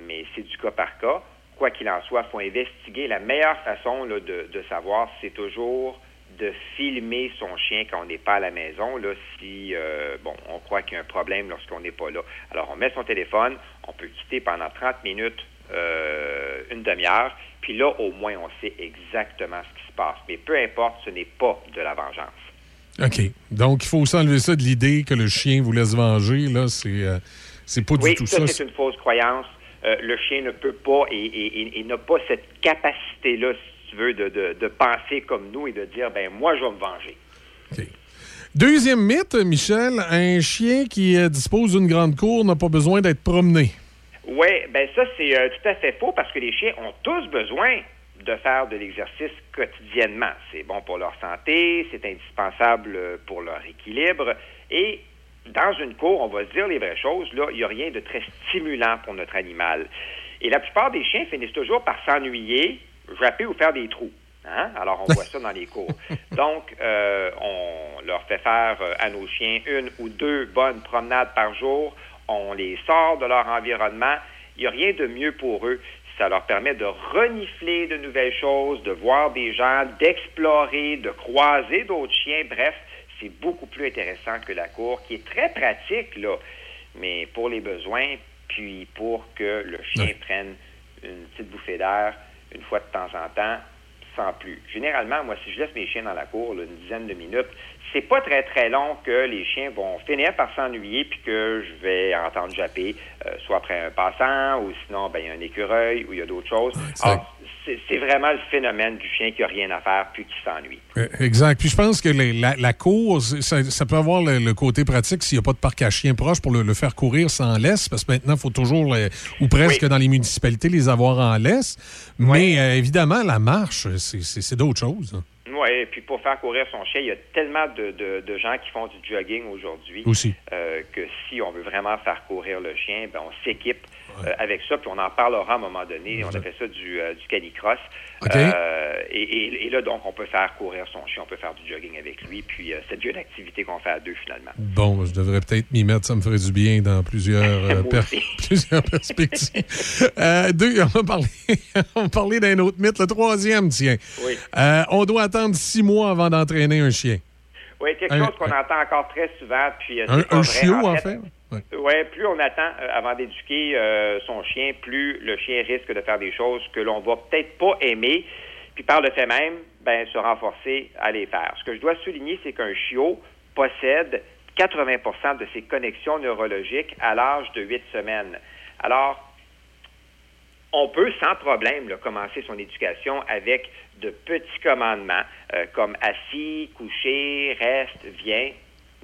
mais c'est du cas par cas. Quoi qu'il en soit, il faut investiguer. La meilleure façon là, de, de savoir, c'est toujours de filmer son chien quand on n'est pas à la maison, là, si euh, bon, on croit qu'il y a un problème lorsqu'on n'est pas là. Alors, on met son téléphone, on peut quitter pendant 30 minutes, euh, une demi-heure, puis là, au moins, on sait exactement ce qui se passe. Mais peu importe, ce n'est pas de la vengeance. OK. Donc, il faut s'enlever ça de l'idée que le chien vous laisse venger. Là, c'est. euh, C'est pas oui, du tout ça. ça. c'est une fausse croyance. Euh, le chien ne peut pas et, et- et- et n'a pas cette capacité-là, si tu veux, de, de- de penser comme nous et de dire, ben moi, je vais me venger. Deuxième mythe, Michel, un chien qui euh, dispose d'une grande cour n'a pas besoin d'être promené. Oui, ben ça, c'est euh, tout à fait faux parce que les chiens ont tous besoin de faire de l'exercice quotidiennement. C'est bon pour leur santé, c'est indispensable pour leur équilibre. Et dans une cour, on va se dire les vraies choses, là, il n'y a rien de très stimulant pour notre animal. Et la plupart des chiens finissent toujours par s'ennuyer, japper ou faire des trous. Hein? Alors, on voit ça dans les cours. Donc, euh, on leur fait faire euh, à nos chiens une ou deux bonnes promenades par jour. On les sort de leur environnement. Il n'y a rien de mieux pour eux. Ça leur permet de renifler de nouvelles choses, de voir des gens, d'explorer, de croiser d'autres chiens. Bref, c'est beaucoup plus intéressant que la cour, qui est très pratique, là, mais pour les besoins, puis pour que le chien prenne une petite bouffée d'air une fois de temps en temps, sans plus. Généralement, moi, si je laisse mes chiens dans la cour là, une dizaine de minutes, c'est pas très très long que les chiens vont finir par s'ennuyer puis que je vais entendre japper, euh, soit après un passant ou sinon ben il y a un écureuil ou il y a d'autres choses. Alors, c'est vraiment le phénomène du chien qui a rien à faire puis qui s'ennuie. Euh, Exact. Puis je pense que les- la, la cour, ça, ça peut avoir le, le côté pratique s'il n'y a pas de parc à chiens proche pour le, le faire courir sans laisse, parce que maintenant, il faut toujours, les- ou presque dans les municipalités, les avoir en laisse. Mais euh, évidemment, la marche, c'est- d'autres choses. hein. Oui, et puis pour faire courir son chien, il y a tellement de, de- de gens qui font du jogging aujourd'hui euh, que si on veut vraiment faire courir le chien, ben, on s'équipe euh, avec ça, puis on en parlera à un moment donné. On appelle ça du, euh, du canicross. Euh, et, et- et là, donc, on peut faire courir son chien, on peut faire du jogging avec lui, puis euh, c'est déjà une activité qu'on fait à deux finalement. Bon, je devrais peut-être m'y mettre, ça me ferait du bien dans plusieurs, per- perspectives. Deux, on va parler, on va parler d'un autre mythe, le troisième, tiens. Oui. On doit attendre six mois avant d'entraîner un chien. Oui, quelque chose qu'on entend encore très souvent, puis Un, vrai. chiot, en fait. Ouais. Oui, plus on attend euh, avant d'éduquer euh, son chien, plus le chien risque de faire des choses que l'on va peut-être pas aimer, puis par le fait même, ben, se renforcer à les faire. Ce que je dois souligner, c'est qu'un chiot possède 80% de ses connexions neurologiques à l'âge de 8 semaines. Alors, on peut sans problème commencer son éducation avec de petits commandements euh, comme assis, couché, reste, viens,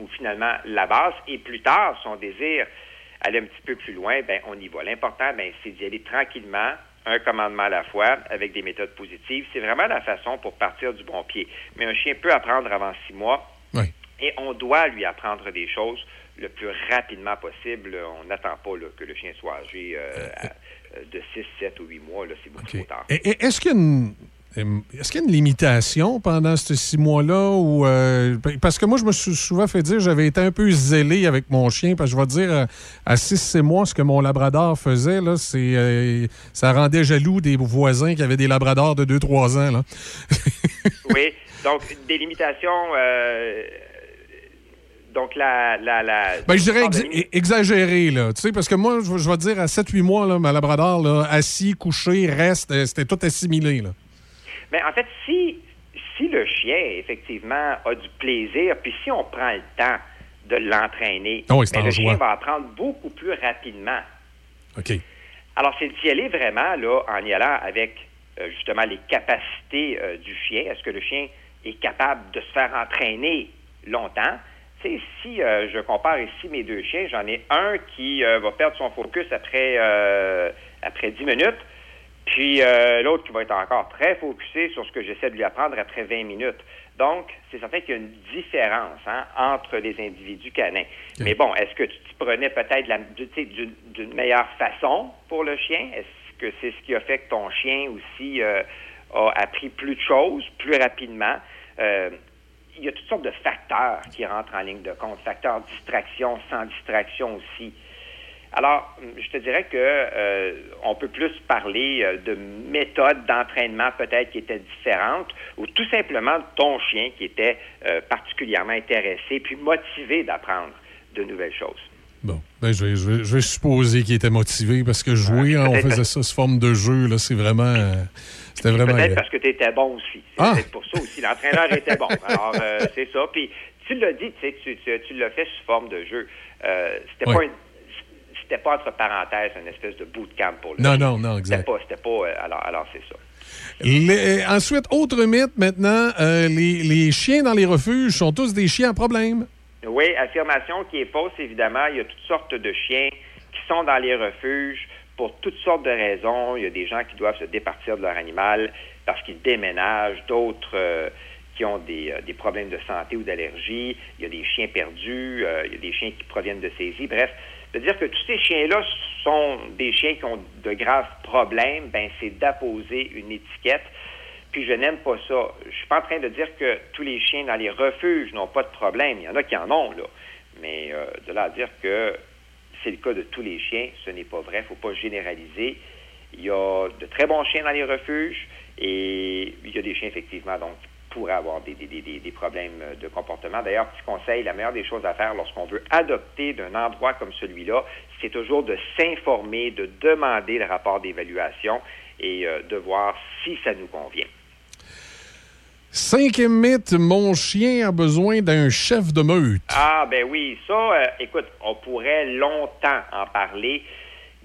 ou finalement la base. Et plus tard, son désir aller un petit peu plus loin, ben on y va. L'important, ben, c'est d'y aller tranquillement, un commandement à la fois, avec des méthodes positives. C'est vraiment la façon pour partir du bon pied. Mais un chien peut apprendre avant six mois. Et on doit lui apprendre des choses le plus rapidement possible. On n'attend pas là, que le chien soit âgé euh, à- euh, de 6, 7 ou 8 mois. Là, c'est beaucoup trop tard. Est-ce qu'il y a une. Est-ce qu'il y a une limitation pendant ces six mois-là? ou euh, parce que moi, je me suis souvent fait dire j'avais été un peu zélé avec mon chien. Parce que je vais te dire, à six, six mois, ce que mon labrador faisait, là, c'est euh, ça rendait jaloux des voisins qui avaient des labradors de 2-3 ans. Là. oui, donc des limitations. euh, donc la. la, la Ben, je dirais ex- exagéré, là. Tu sais, parce que moi, je, je vais te dire, à 7-8 mois, là, ma labrador, là, assis, couché, reste, c'était tout assimilé, là. Mais en fait, si, si le chien, effectivement, a du plaisir, puis si on prend le temps de l'entraîner, Ah le joie. chien va apprendre beaucoup plus rapidement. OK. Alors, c'est d'y aller vraiment là, en y allant avec euh, justement les capacités euh, du chien. Est-ce que le chien est capable de se faire entraîner longtemps? Tu sais, si euh, je compare ici mes deux chiens, j'en ai un qui va perdre son focus après, après 10 minutes, puis euh, l'autre qui va être encore très focusé sur ce que j'essaie de lui apprendre après 20 minutes. Donc, c'est certain qu'il y a une différence hein, entre les individus canins. Mais bon, est-ce que tu t'y prenais peut-être d'une meilleure façon pour le chien? Est-ce que c'est ce qui a fait que ton chien aussi euh, a appris plus de choses plus rapidement? Euh, il y a toutes sortes de facteurs qui rentrent en ligne de compte. Facteurs distraction, sans distraction aussi. Alors, je te dirais que euh, on peut plus parler euh, de méthodes d'entraînement peut-être qui étaient différentes, ou tout simplement de ton chien qui était euh, particulièrement intéressé puis motivé d'apprendre de nouvelles choses. Ben, je, vais, je vais- je vais supposer qu'il était motivé parce que jouer, hein, on faisait ça sous forme de jeu, là, c'est vraiment. euh, C'était vraiment. Peut-être parce que tu étais bon aussi. C'est Ah! pour ça aussi. L'entraîneur était bon. Alors, c'est ça. Puis, tu l'as dit, tu, tu, tu, l'as fait sous forme de jeu. Euh, c'était pas une- c'était pas entre parenthèses une espèce de bootcamp pour le Non, non, non, exact. pas, c'était pas, euh, alors, alors c'est ça. Les- ensuite, autre mythe maintenant, euh, les, les chiens dans les refuges sont tous des chiens à problème. Oui, affirmation qui est fausse, évidemment. Il y a toutes sortes de chiens qui sont dans les refuges pour toutes sortes de raisons. Il y a des gens qui doivent se départir de leur animal parce qu'ils déménagent, d'autres euh, qui ont des, euh, des problèmes de santé ou d'allergie. Il y a des chiens perdus, euh, il y a des chiens qui proviennent de saisies. Bref, de dire que tous ces chiens-là sont des chiens qui ont de graves problèmes, ben c'est d'apposer une étiquette. Puis je n'aime pas ça. Je suis pas en train de dire que tous les chiens dans les refuges n'ont pas de problème. Il y en a qui en ont, là. Mais euh, de là à dire que c'est le cas de tous les chiens, ce n'est pas vrai. Il ne faut pas généraliser. Il y a de très bons chiens dans les refuges et il y a des chiens, effectivement, donc, pourraient avoir des, des- des- des- des problèmes de comportement. D'ailleurs, petit conseil, la meilleure des choses à faire lorsqu'on veut adopter d'un endroit comme celui-là, c'est toujours de s'informer, de demander le rapport d'évaluation et euh, de voir si ça nous convient. Cinquième mythe, mon chien a besoin d'un chef de meute. Ah, ben oui, ça, euh, écoute, on pourrait longtemps en parler,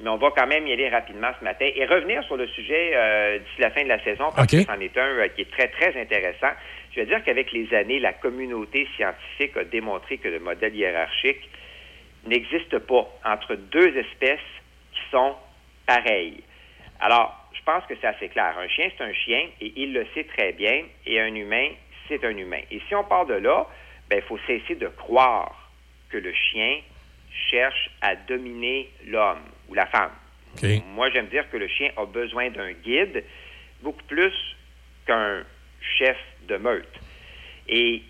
mais on va quand même y aller rapidement ce matin et revenir sur le sujet euh, d'ici la fin de la saison, parce que c'en est un euh, qui est très, très intéressant. Je veux dire qu'avec les années, la communauté scientifique a démontré que le modèle hiérarchique n'existe pas entre deux espèces qui sont pareilles. Alors, je pense que c'est assez clair. Un chien, c'est un chien, et il le sait très bien, et un humain, c'est un humain. Et si on part de là, ben, il faut cesser de croire que le chien cherche à dominer l'homme ou la femme. Moi, j'aime dire que le chien a besoin d'un guide beaucoup plus qu'un chef de meute. Et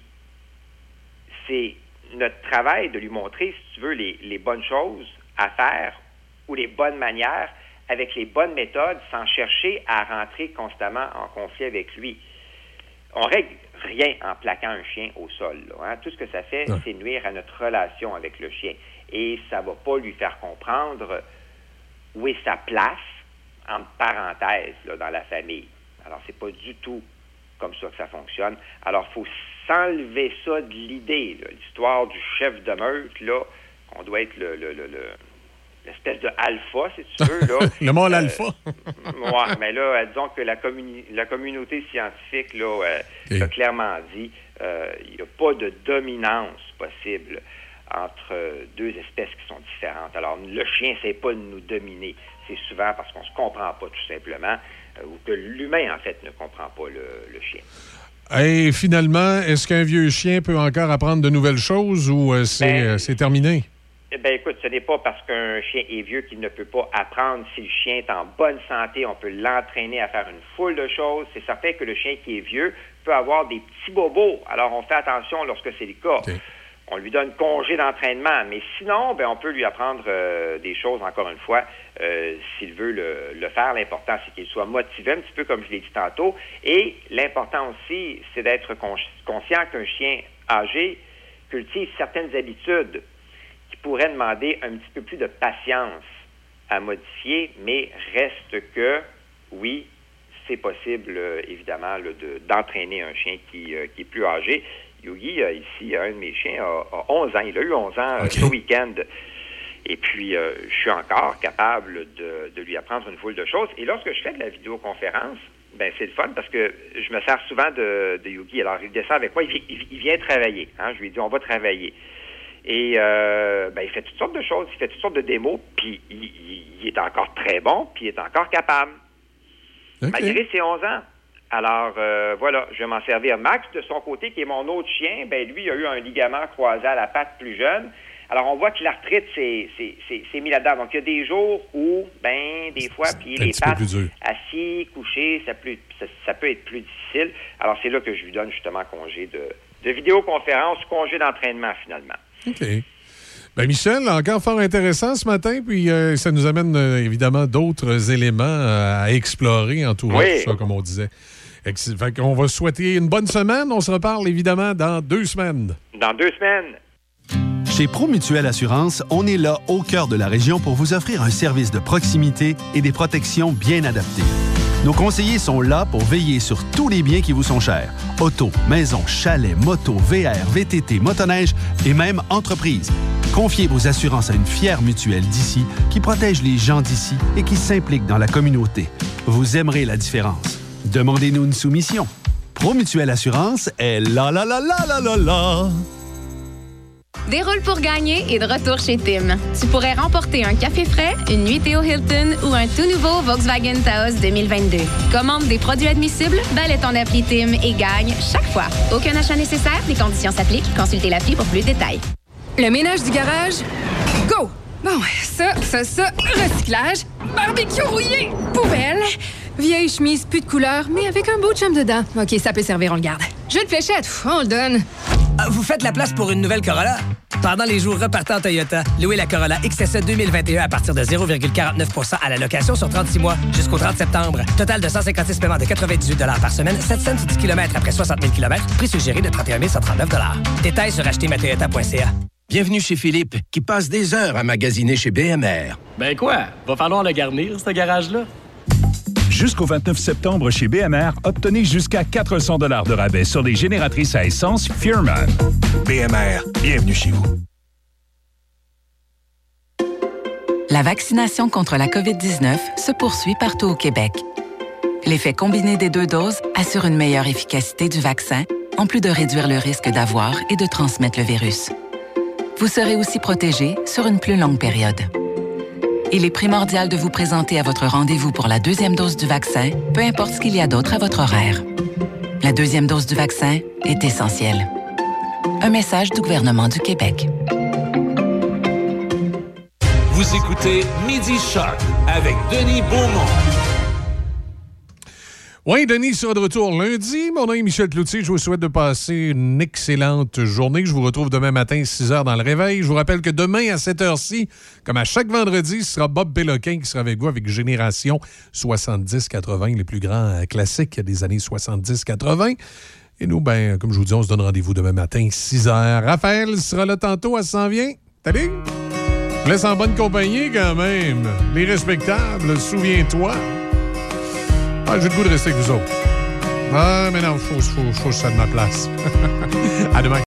c'est notre travail de lui montrer, si tu veux, les, les bonnes choses à faire ou les bonnes manières avec les bonnes méthodes sans chercher à rentrer constamment en conflit avec lui. On règle rien en plaquant un chien au sol. là, hein. Tout ce que ça fait, c'est nuire à notre relation avec le chien. Et ça va pas lui faire comprendre sa place, entre parenthèses, là, dans la famille. Alors, c'est pas du tout comme ça que ça fonctionne. Alors, il faut s'enlever ça de l'idée, l'histoire du chef de meute, là, on doit être le, le- le- le- l'espèce de alpha, si tu veux. Là. le mâle alpha. Oui, mais là, euh, disons que la, communi- la communauté scientifique là, euh, a clairement dit euh, il n'y a pas de dominance possible entre euh, deux espèces qui sont différentes. Alors, le chien, c'est pas de nous dominer. C'est souvent parce qu'on se comprend pas, tout simplement, euh, ou que l'humain, en fait, ne comprend pas le, le chien. Et finalement, est-ce qu'un vieux chien peut encore apprendre de nouvelles choses ou euh, c'est Ben, euh, c'est terminé? Eh bien, écoute, ce n'est pas parce qu'un chien est vieux qu'il ne peut pas apprendre. Si le chien est en bonne santé, on peut l'entraîner à faire une foule de choses. C'est certain que le chien qui est vieux peut avoir des petits bobos. Alors, on fait attention lorsque c'est le cas. On lui donne congé d'entraînement. Mais sinon, ben, on peut lui apprendre euh, des choses, encore une fois, euh, s'il veut le, faire. L'important, c'est qu'il soit motivé, un petit peu comme je l'ai dit tantôt. Et l'important aussi, c'est d'être con- conscient qu'un chien âgé cultive certaines habitudes qui pourraient demander un petit peu plus de patience à modifier, mais reste que, oui, c'est possible, euh, évidemment, d'entraîner un chien qui, euh, qui est plus âgé. Yogi, euh, ici, un de mes chiens a, a 11 ans. Il a eu 11 ans euh, ce week-end. Et puis, euh, je suis encore capable de, de lui apprendre une foule de choses. Et lorsque je fais de la vidéoconférence, ben c'est le fun parce que je me sers souvent de, de Yogi. Alors, il descend avec moi, il, vi- il- il vient travailler. hein. Je lui dis, on va travailler. Et euh, ben, il fait toutes sortes de choses, il fait toutes sortes de démos, puis il, il- il est encore très bon, puis il est encore capable, malgré ses 11 ans. Alors, euh, voilà, je vais m'en servir. Max, de son côté, qui est mon autre chien, ben lui, il a eu un ligament croisé à la patte plus jeune. Alors, on voit que l'arthrite s'est mis là-dedans. Donc, il y a des jours où, ben, des fois, puis un les pattes assis, couchés, ça, peut- ça, ça peut être plus difficile. Alors, c'est là que je lui donne justement congé de, de vidéoconférence, congé d'entraînement, finalement. OK. Ben Michel, encore fort intéressant ce matin, puis euh, ça nous amène euh, évidemment d'autres éléments euh, à explorer entourant Oui. tout ça, comme on disait. Fait qu'on va souhaiter une bonne semaine. On se reparle évidemment dans deux semaines. Dans deux semaines. Chez Promutuelle Assurance, on est là au cœur de la région pour vous offrir un service de proximité et des protections bien adaptées. Nos conseillers sont là pour veiller sur tous les biens qui vous sont chers. Auto, maison, chalet, moto, VR, VTT, motoneige et même entreprise. Confiez vos assurances à une fière mutuelle d'ici qui protège les gens d'ici et qui s'implique dans la communauté. Vous aimerez la différence. Demandez-nous une soumission. Promutuelle Assurance est la la la la la la Déroule pour gagner et de retour chez Tim. Tu pourrais remporter un café frais, une nuitée au Hilton ou un tout nouveau Volkswagen Taos 2022. Commande des produits admissibles, balaie ton appli Tim et gagne chaque fois. Aucun achat nécessaire, les conditions s'appliquent. Consultez l'appli pour plus de détails. Le ménage du garage, go! Bon, ça, ça, ça, recyclage, barbecue rouillé, poubelle, vieille chemise, plus de couleur, mais avec un beau chum dedans. OK, ça peut servir, on le garde. Jeu de fléchette, on le donne. Ah, Vous faites la place pour une nouvelle Corolla? Pendant les jours repartant Toyota, louez la Corolla XSE 2021 à partir de 0,49% à la location sur 36 mois jusqu'au 30 septembre. Total de 156 paiements de 98 par semaine, 700 10 km après 60 000 km, prix suggéré de 31 139 Détails sur achetermatoyota.ca. Bienvenue chez Philippe, qui passe des heures à magasiner chez BMR. Ben quoi? Va falloir le garnir, ce garage-là. Jusqu'au 29 septembre chez BMR, obtenez jusqu'à 400 de rabais sur les génératrices à essence Fearman. BMR, bienvenue chez vous. La vaccination contre la COVID-19 se poursuit partout au Québec. L'effet combiné des deux doses assure une meilleure efficacité du vaccin, en plus de réduire le risque d'avoir et de transmettre le virus. Vous serez aussi protégé sur une plus longue période. Il est primordial de vous présenter à votre rendez-vous pour la deuxième dose du vaccin, peu importe ce qu'il y a d'autre à votre horaire. La deuxième dose du vaccin est essentielle. Un message du gouvernement du Québec. Vous écoutez Midi Shark avec Denis Beaumont. Oui, Denis sera de retour lundi. Mon nom est Michel Cloutier. Je vous souhaite de passer une excellente journée. Je vous retrouve demain matin, 6 h dans le réveil. Je vous rappelle que demain, à cette heure-ci, comme à chaque vendredi, ce sera Bob Péloquin qui sera avec vous avec Génération 70-80, les plus grands classiques des années 70-80. Et nous, ben, comme je vous dis, on se donne rendez-vous demain matin, 6 h. Raphaël sera là tantôt, elle s'en vient. Salut! Je laisse en bonne compagnie quand même. Les respectables, souviens-toi. Ah, j'ai le goût de rester avec vous autres. Ah, mais non, faut, faut, faut que je sois de ma place. à demain.